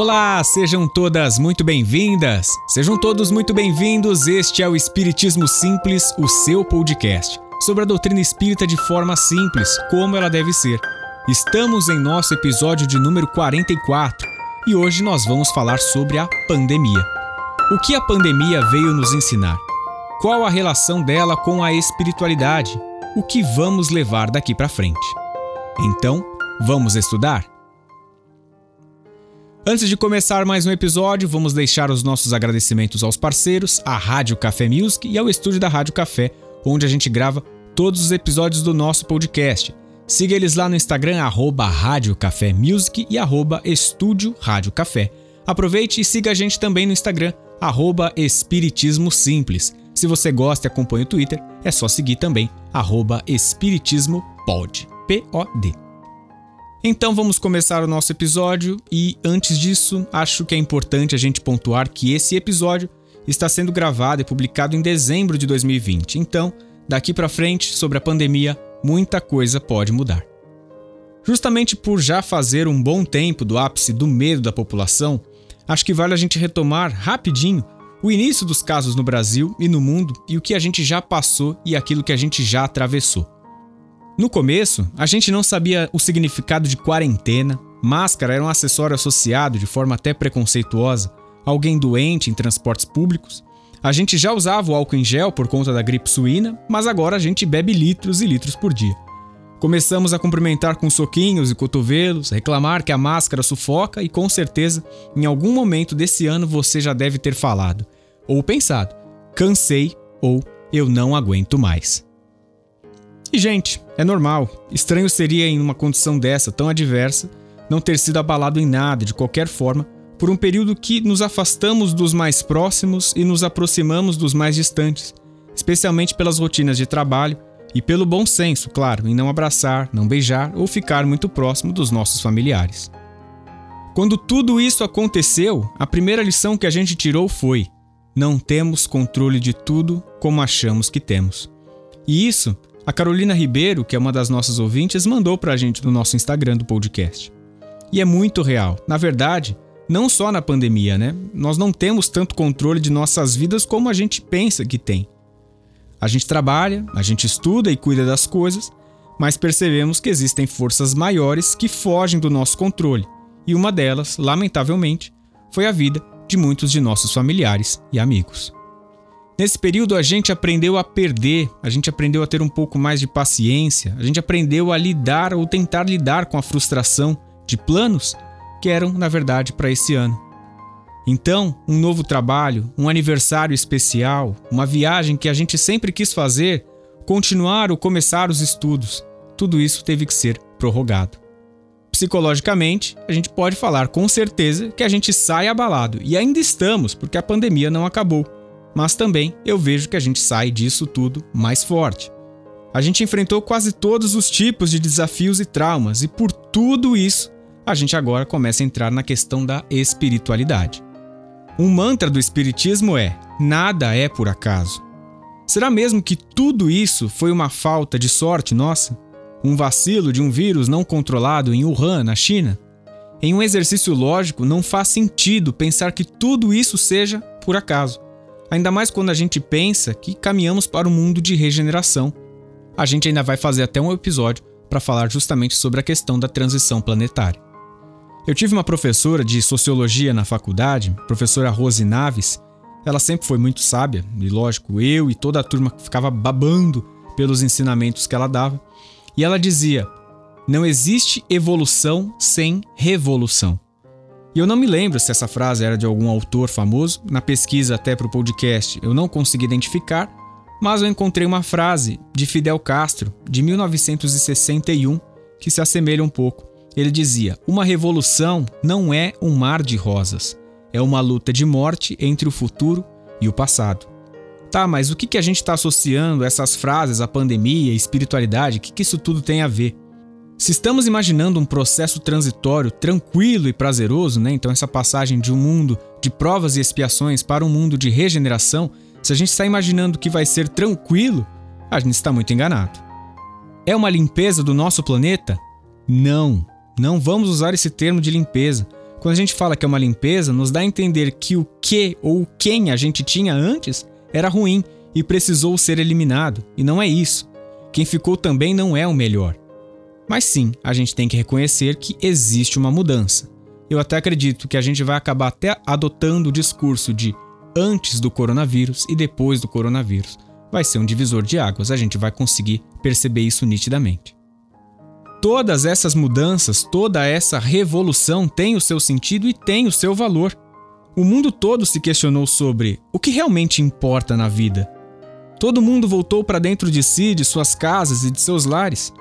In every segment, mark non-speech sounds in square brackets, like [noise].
Olá, sejam todas muito bem-vindas, sejam todos muito bem-vindos. Este é o Espiritismo Simples, o seu podcast sobre a doutrina espírita de forma simples, como ela deve ser. Estamos em nosso episódio de número 44 e hoje nós vamos falar sobre a pandemia. O que a pandemia veio nos ensinar? Qual a relação dela com a espiritualidade? O que vamos levar daqui para frente? Então, vamos estudar? Antes de começar mais um episódio, vamos deixar os nossos agradecimentos aos parceiros, à Rádio Café Music e ao estúdio da Rádio Café, onde a gente grava todos os episódios do nosso podcast. Siga eles lá no Instagram, arroba Rádio Café Music e arroba Estúdio Rádio Café. Aproveite e siga a gente também no Instagram, arroba Espiritismo Simples. Se você gosta e acompanha o Twitter, é só seguir também, arroba Espiritismo Pod, P-O-D. Então vamos começar o nosso episódio e antes disso, acho que é importante a gente pontuar que esse episódio está sendo gravado e publicado em dezembro de 2020. Então, daqui para frente, sobre a pandemia, muita coisa pode mudar. Justamente por já fazer um bom tempo do ápice do medo da população, acho que vale a gente retomar rapidinho o início dos casos no Brasil e no mundo e o que a gente já passou e aquilo que a gente já atravessou. No começo, a gente não sabia o significado de quarentena, máscara era um acessório associado de forma até preconceituosa, alguém doente em transportes públicos. A gente já usava o álcool em gel por conta da gripe suína, mas agora a gente bebe litros e litros por dia. Começamos a cumprimentar com soquinhos e cotovelos, reclamar que a máscara sufoca e com certeza, em algum momento desse ano você já deve ter falado ou pensado: cansei ou eu não aguento mais. E, gente, é normal. Estranho seria, em uma condição dessa tão adversa, não ter sido abalado em nada, de qualquer forma, por um período que nos afastamos dos mais próximos e nos aproximamos dos mais distantes, especialmente pelas rotinas de trabalho e pelo bom senso, claro, em não abraçar, não beijar ou ficar muito próximo dos nossos familiares. Quando tudo isso aconteceu, a primeira lição que a gente tirou foi: não temos controle de tudo como achamos que temos. E isso a Carolina Ribeiro, que é uma das nossas ouvintes, mandou para a gente no nosso Instagram do podcast. E é muito real. Na verdade, não só na pandemia, né? Nós não temos tanto controle de nossas vidas como a gente pensa que tem. A gente trabalha, a gente estuda e cuida das coisas, mas percebemos que existem forças maiores que fogem do nosso controle, e uma delas, lamentavelmente, foi a vida de muitos de nossos familiares e amigos. Nesse período a gente aprendeu a perder, a gente aprendeu a ter um pouco mais de paciência, a gente aprendeu a lidar ou tentar lidar com a frustração de planos que eram, na verdade, para esse ano. Então, um novo trabalho, um aniversário especial, uma viagem que a gente sempre quis fazer, continuar ou começar os estudos, tudo isso teve que ser prorrogado. Psicologicamente, a gente pode falar com certeza que a gente sai abalado, e ainda estamos, porque a pandemia não acabou mas também eu vejo que a gente sai disso tudo mais forte. A gente enfrentou quase todos os tipos de desafios e traumas, e por tudo isso, a gente agora começa a entrar na questão da espiritualidade. Um mantra do Espiritismo é: nada é por acaso. Será mesmo que tudo isso foi uma falta de sorte nossa? Um vacilo de um vírus não controlado em Wuhan, na China? Em um exercício lógico, não faz sentido pensar que tudo isso seja por acaso. Ainda mais quando a gente pensa que caminhamos para um mundo de regeneração. A gente ainda vai fazer até um episódio para falar justamente sobre a questão da transição planetária. Eu tive uma professora de sociologia na faculdade, professora Rose Naves. Ela sempre foi muito sábia, e lógico, eu e toda a turma ficava babando pelos ensinamentos que ela dava. E ela dizia: não existe evolução sem revolução. E eu não me lembro se essa frase era de algum autor famoso, na pesquisa até para o podcast eu não consegui identificar, mas eu encontrei uma frase de Fidel Castro, de 1961, que se assemelha um pouco. Ele dizia: Uma revolução não é um mar de rosas, é uma luta de morte entre o futuro e o passado. Tá, mas o que, que a gente está associando essas frases à pandemia e espiritualidade? O que, que isso tudo tem a ver? Se estamos imaginando um processo transitório tranquilo e prazeroso, né? então essa passagem de um mundo de provas e expiações para um mundo de regeneração, se a gente está imaginando que vai ser tranquilo, a gente está muito enganado. É uma limpeza do nosso planeta? Não, não vamos usar esse termo de limpeza, Quando a gente fala que é uma limpeza, nos dá a entender que o que ou quem a gente tinha antes era ruim e precisou ser eliminado, e não é isso. Quem ficou também não é o melhor. Mas sim, a gente tem que reconhecer que existe uma mudança. Eu até acredito que a gente vai acabar até adotando o discurso de antes do coronavírus e depois do coronavírus. Vai ser um divisor de águas, a gente vai conseguir perceber isso nitidamente. Todas essas mudanças, toda essa revolução tem o seu sentido e tem o seu valor. O mundo todo se questionou sobre o que realmente importa na vida. Todo mundo voltou para dentro de si, de suas casas e de seus lares.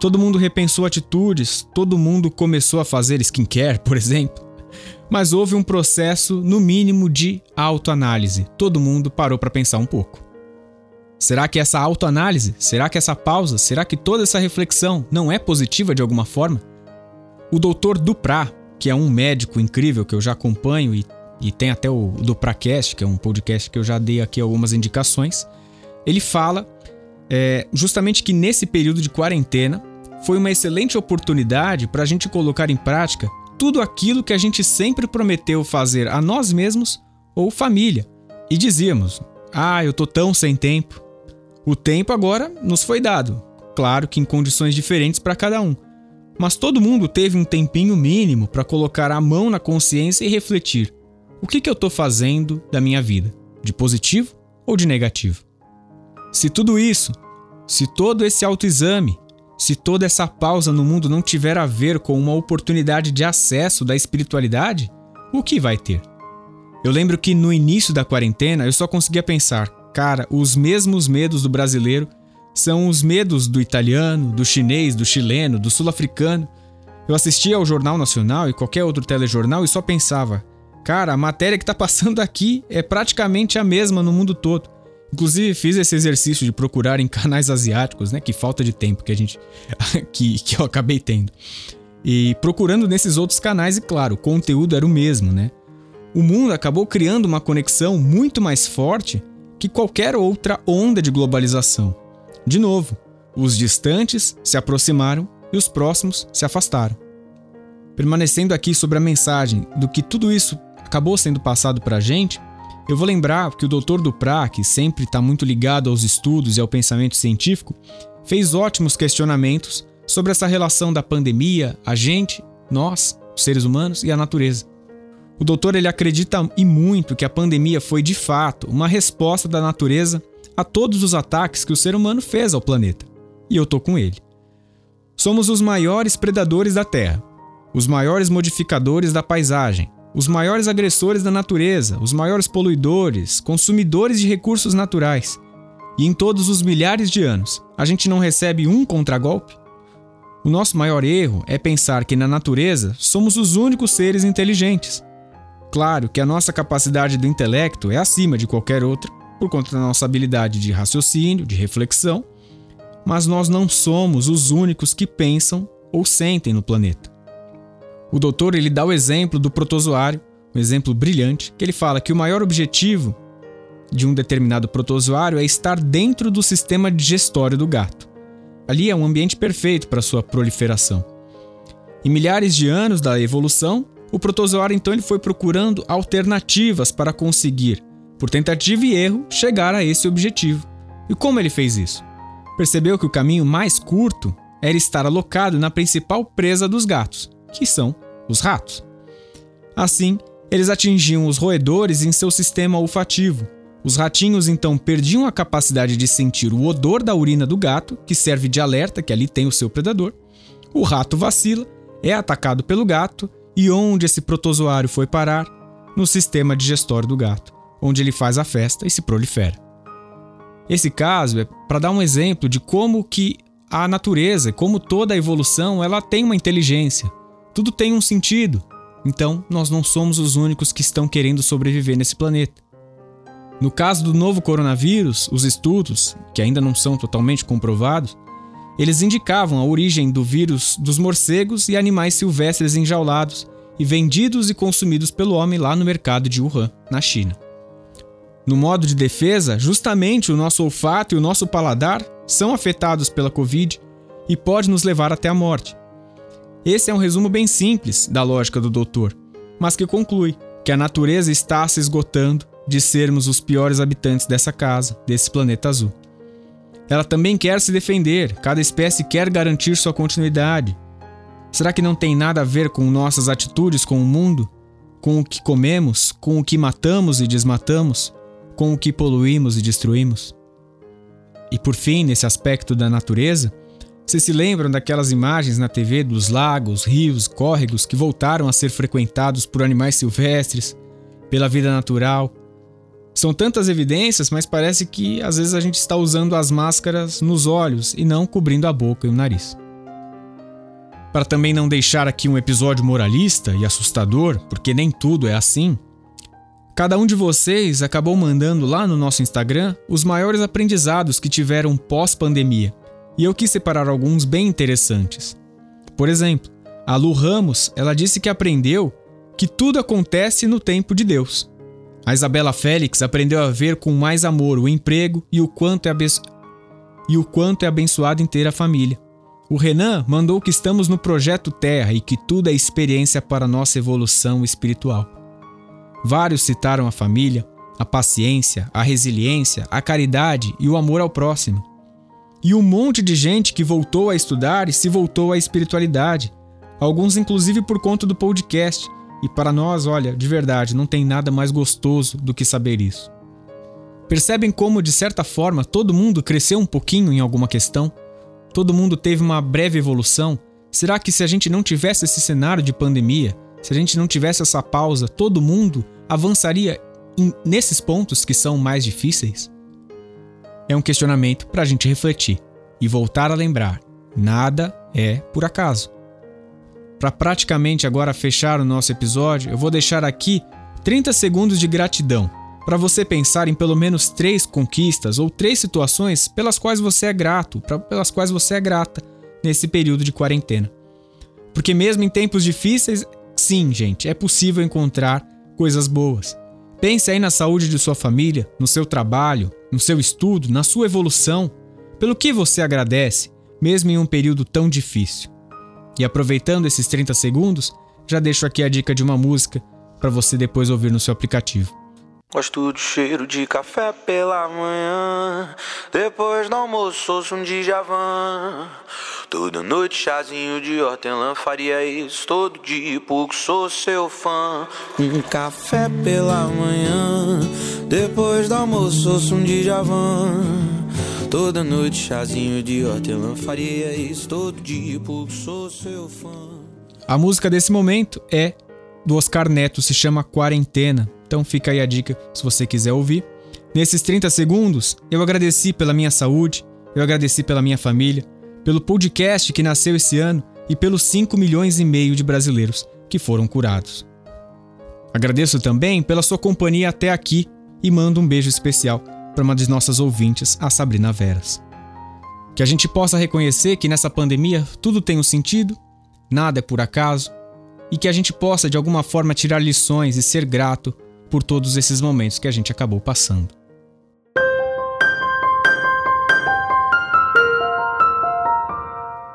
Todo mundo repensou atitudes, todo mundo começou a fazer skincare, por exemplo. Mas houve um processo, no mínimo, de autoanálise. Todo mundo parou para pensar um pouco. Será que essa autoanálise, será que essa pausa, será que toda essa reflexão não é positiva de alguma forma? O doutor Duprá, que é um médico incrível que eu já acompanho e, e tem até o Dupracast, que é um podcast que eu já dei aqui algumas indicações, ele fala é, justamente que nesse período de quarentena foi uma excelente oportunidade para a gente colocar em prática tudo aquilo que a gente sempre prometeu fazer a nós mesmos ou família. E dizíamos: Ah, eu tô tão sem tempo. O tempo agora nos foi dado, claro que em condições diferentes para cada um. Mas todo mundo teve um tempinho mínimo para colocar a mão na consciência e refletir: o que, que eu estou fazendo da minha vida? De positivo ou de negativo? Se tudo isso, se todo esse autoexame, se toda essa pausa no mundo não tiver a ver com uma oportunidade de acesso da espiritualidade, o que vai ter? Eu lembro que no início da quarentena eu só conseguia pensar: Cara, os mesmos medos do brasileiro são os medos do italiano, do chinês, do chileno, do sul-africano. Eu assistia ao Jornal Nacional e qualquer outro telejornal e só pensava: cara, a matéria que está passando aqui é praticamente a mesma no mundo todo. Inclusive fiz esse exercício de procurar em canais asiáticos, né? Que falta de tempo que a gente [laughs] que, que eu acabei tendo. E procurando nesses outros canais e claro, o conteúdo era o mesmo, né? O mundo acabou criando uma conexão muito mais forte que qualquer outra onda de globalização. De novo, os distantes se aproximaram e os próximos se afastaram. Permanecendo aqui sobre a mensagem do que tudo isso acabou sendo passado para a gente, eu vou lembrar que o Dr. Duprat, que sempre está muito ligado aos estudos e ao pensamento científico, fez ótimos questionamentos sobre essa relação da pandemia, a gente, nós, os seres humanos e a natureza. O doutor ele acredita e muito que a pandemia foi de fato uma resposta da natureza a todos os ataques que o ser humano fez ao planeta. E eu tô com ele. Somos os maiores predadores da Terra, os maiores modificadores da paisagem, os maiores agressores da natureza, os maiores poluidores, consumidores de recursos naturais. E em todos os milhares de anos, a gente não recebe um contragolpe? O nosso maior erro é pensar que na natureza somos os únicos seres inteligentes Claro que a nossa capacidade do intelecto é acima de qualquer outra, por conta da nossa habilidade de raciocínio, de reflexão, mas nós não somos os únicos que pensam ou sentem no planeta. O doutor ele dá o exemplo do protozoário, um exemplo brilhante, que ele fala que o maior objetivo de um determinado protozoário é estar dentro do sistema digestório do gato. Ali é um ambiente perfeito para sua proliferação. Em milhares de anos da evolução, o protozoário então ele foi procurando alternativas para conseguir, por tentativa e erro, chegar a esse objetivo. E como ele fez isso? Percebeu que o caminho mais curto era estar alocado na principal presa dos gatos, que são os ratos. Assim, eles atingiam os roedores em seu sistema olfativo. Os ratinhos então perdiam a capacidade de sentir o odor da urina do gato, que serve de alerta que ali tem o seu predador. O rato vacila, é atacado pelo gato e onde esse protozoário foi parar? No sistema digestório do gato, onde ele faz a festa e se prolifera. Esse caso é para dar um exemplo de como que a natureza, como toda a evolução, ela tem uma inteligência. Tudo tem um sentido. Então, nós não somos os únicos que estão querendo sobreviver nesse planeta. No caso do novo coronavírus, os estudos, que ainda não são totalmente comprovados, eles indicavam a origem do vírus dos morcegos e animais silvestres enjaulados e vendidos e consumidos pelo homem lá no mercado de Wuhan, na China. No modo de defesa, justamente o nosso olfato e o nosso paladar são afetados pela Covid e pode nos levar até a morte. Esse é um resumo bem simples da lógica do doutor, mas que conclui que a natureza está se esgotando de sermos os piores habitantes dessa casa, desse planeta azul. Ela também quer se defender, cada espécie quer garantir sua continuidade. Será que não tem nada a ver com nossas atitudes com o mundo? Com o que comemos, com o que matamos e desmatamos, com o que poluímos e destruímos? E por fim, nesse aspecto da natureza, vocês se lembram daquelas imagens na TV dos lagos, rios, córregos que voltaram a ser frequentados por animais silvestres, pela vida natural? São tantas evidências, mas parece que às vezes a gente está usando as máscaras nos olhos e não cobrindo a boca e o nariz. Para também não deixar aqui um episódio moralista e assustador, porque nem tudo é assim, Cada um de vocês acabou mandando lá no nosso Instagram os maiores aprendizados que tiveram pós-pandemia, e eu quis separar alguns bem interessantes. Por exemplo, a Lu Ramos, ela disse que aprendeu que tudo acontece no tempo de Deus. A Isabela Félix aprendeu a ver com mais amor o emprego e o quanto é, abenço... e o quanto é abençoado em ter a família. O Renan mandou que estamos no projeto Terra e que tudo é experiência para nossa evolução espiritual. Vários citaram a família, a paciência, a resiliência, a caridade e o amor ao próximo. E um monte de gente que voltou a estudar e se voltou à espiritualidade, alguns inclusive por conta do podcast. E para nós, olha, de verdade, não tem nada mais gostoso do que saber isso. Percebem como, de certa forma, todo mundo cresceu um pouquinho em alguma questão? Todo mundo teve uma breve evolução? Será que se a gente não tivesse esse cenário de pandemia, se a gente não tivesse essa pausa, todo mundo avançaria nesses pontos que são mais difíceis? É um questionamento para a gente refletir e voltar a lembrar: nada é por acaso. Para praticamente agora fechar o nosso episódio, eu vou deixar aqui 30 segundos de gratidão para você pensar em pelo menos três conquistas ou três situações pelas quais você é grato, pra, pelas quais você é grata nesse período de quarentena. Porque mesmo em tempos difíceis, Sim, gente, é possível encontrar coisas boas. Pense aí na saúde de sua família, no seu trabalho, no seu estudo, na sua evolução. Pelo que você agradece, mesmo em um período tão difícil. E aproveitando esses 30 segundos, já deixo aqui a dica de uma música para você depois ouvir no seu aplicativo. Gosto do cheiro de café pela manhã. Depois do almoço, ouço um Djavan. Toda noite, chazinho de hortelã. Faria isso todo dia, porque sou seu fã. Um café pela manhã. Depois do almoço, ouço um Djavan. Toda noite, chazinho de hortelã. Faria isso todo dia, porque sou seu fã. A música desse momento é do Oscar Neto, se chama Quarentena. Então fica aí a dica se você quiser ouvir. Nesses 30 segundos, eu agradeci pela minha saúde, eu agradeci pela minha família, pelo podcast que nasceu esse ano e pelos 5 milhões e meio de brasileiros que foram curados. Agradeço também pela sua companhia até aqui e mando um beijo especial para uma de nossas ouvintes, a Sabrina Veras. Que a gente possa reconhecer que nessa pandemia tudo tem um sentido, nada é por acaso, e que a gente possa de alguma forma tirar lições e ser grato por todos esses momentos que a gente acabou passando.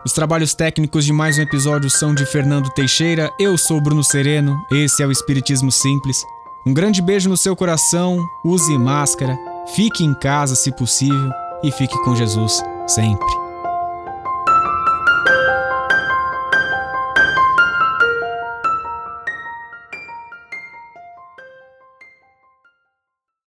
Os trabalhos técnicos de mais um episódio são de Fernando Teixeira, eu sou Bruno Sereno, esse é o Espiritismo Simples. Um grande beijo no seu coração, use máscara, fique em casa se possível e fique com Jesus sempre.